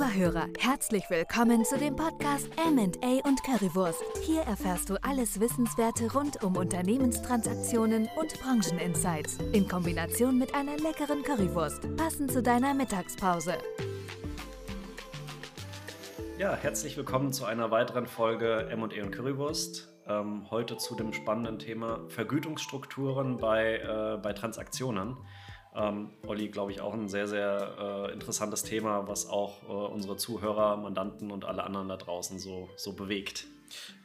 Lieber Hörer, herzlich willkommen zu dem Podcast M&A und Currywurst. Hier erfährst du alles Wissenswerte rund um Unternehmenstransaktionen und Brancheninsights in Kombination mit einer leckeren Currywurst, passend zu deiner Mittagspause. Ja, herzlich willkommen zu einer weiteren Folge M&A und Currywurst. Ähm, heute zu dem spannenden Thema Vergütungsstrukturen bei, äh, bei Transaktionen. Ähm, Olli, glaube ich, auch ein sehr, sehr äh, interessantes Thema, was auch äh, unsere Zuhörer, Mandanten und alle anderen da draußen so, so bewegt.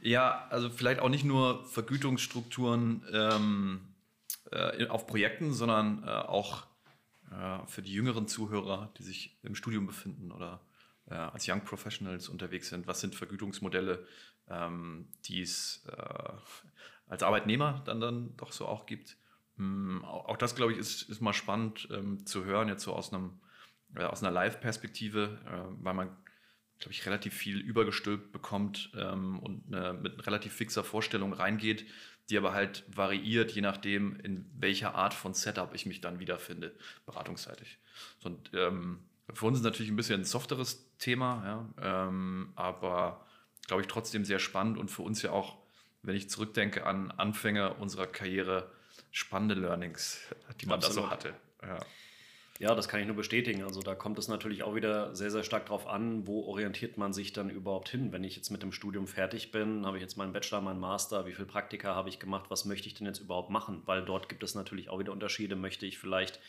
Ja, also vielleicht auch nicht nur Vergütungsstrukturen ähm, äh, auf Projekten, sondern äh, auch äh, für die jüngeren Zuhörer, die sich im Studium befinden oder äh, als Young Professionals unterwegs sind. Was sind Vergütungsmodelle, ähm, die es als Arbeitnehmer dann, dann doch so auch gibt? Hm, auch das, glaube ich, ist, ist mal spannend ähm, zu hören, jetzt so aus, einem, äh, aus einer Live-Perspektive, äh, weil man, glaube ich, relativ viel übergestülpt bekommt ähm, und eine, mit relativ fixer Vorstellung reingeht, die aber halt variiert, je nachdem, in welcher Art von Setup ich mich dann wiederfinde, beratungsseitig. Und ähm, für uns ist natürlich ein bisschen ein softeres Thema, ja, ähm, aber glaube ich trotzdem sehr spannend und für uns ja auch, wenn ich zurückdenke an Anfänge unserer Karriere, spannende Learnings, die man Absolut. da so hatte. Ja. ja. das kann ich nur bestätigen. Also da kommt es natürlich auch wieder sehr, sehr stark darauf an, wo orientiert man sich dann überhaupt hin. Wenn ich jetzt mit dem Studium fertig bin, habe ich jetzt meinen Bachelor, meinen Master, wie viele Praktika habe ich gemacht, was möchte ich denn jetzt überhaupt machen? Weil dort gibt es natürlich auch wieder Unterschiede. Möchte ich vielleicht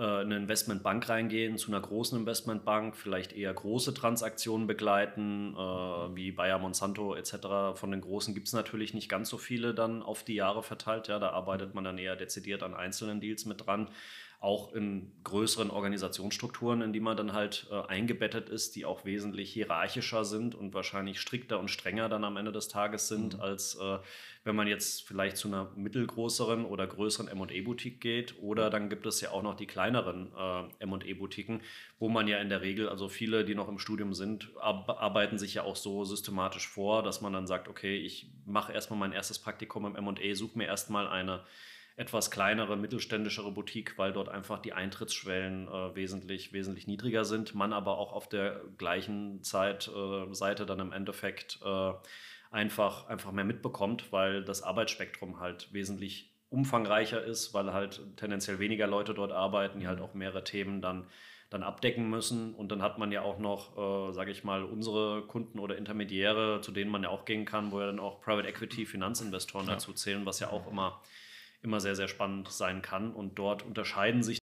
eine Investmentbank reingehen, zu einer großen Investmentbank, vielleicht eher große Transaktionen begleiten, äh, wie Bayer, Monsanto etc. Von den großen gibt es natürlich nicht ganz so viele dann auf die Jahre verteilt. Ja, da arbeitet man dann eher dezidiert an einzelnen Deals mit dran auch in größeren Organisationsstrukturen, in die man dann halt äh, eingebettet ist, die auch wesentlich hierarchischer sind und wahrscheinlich strikter und strenger dann am Ende des Tages sind, mhm. als äh, wenn man jetzt vielleicht zu einer mittelgrößeren oder größeren M&E-Boutique geht. Oder dann gibt es ja auch noch die kleineren äh, M&E-Boutiquen, wo man ja in der Regel, also viele, die noch im Studium sind, arbeiten sich ja auch so systematisch vor, dass man dann sagt, okay, ich mache erstmal mein erstes Praktikum im M&E, suche mir erstmal eine etwas kleinere, mittelständischere Boutique, weil dort einfach die Eintrittsschwellen äh, wesentlich, wesentlich niedriger sind. Man aber auch auf der gleichen Zeit, äh, Seite dann im Endeffekt äh, einfach, einfach mehr mitbekommt, weil das Arbeitsspektrum halt wesentlich umfangreicher ist, weil halt tendenziell weniger Leute dort arbeiten, die halt auch mehrere Themen dann dann abdecken müssen. Und dann hat man ja auch noch, äh, sage ich mal, unsere Kunden oder Intermediäre, zu denen man ja auch gehen kann, wo ja dann auch Private Equity, Finanzinvestoren ja. dazu zählen, was ja auch immer immer sehr, sehr spannend sein kann. Und dort unterscheiden sich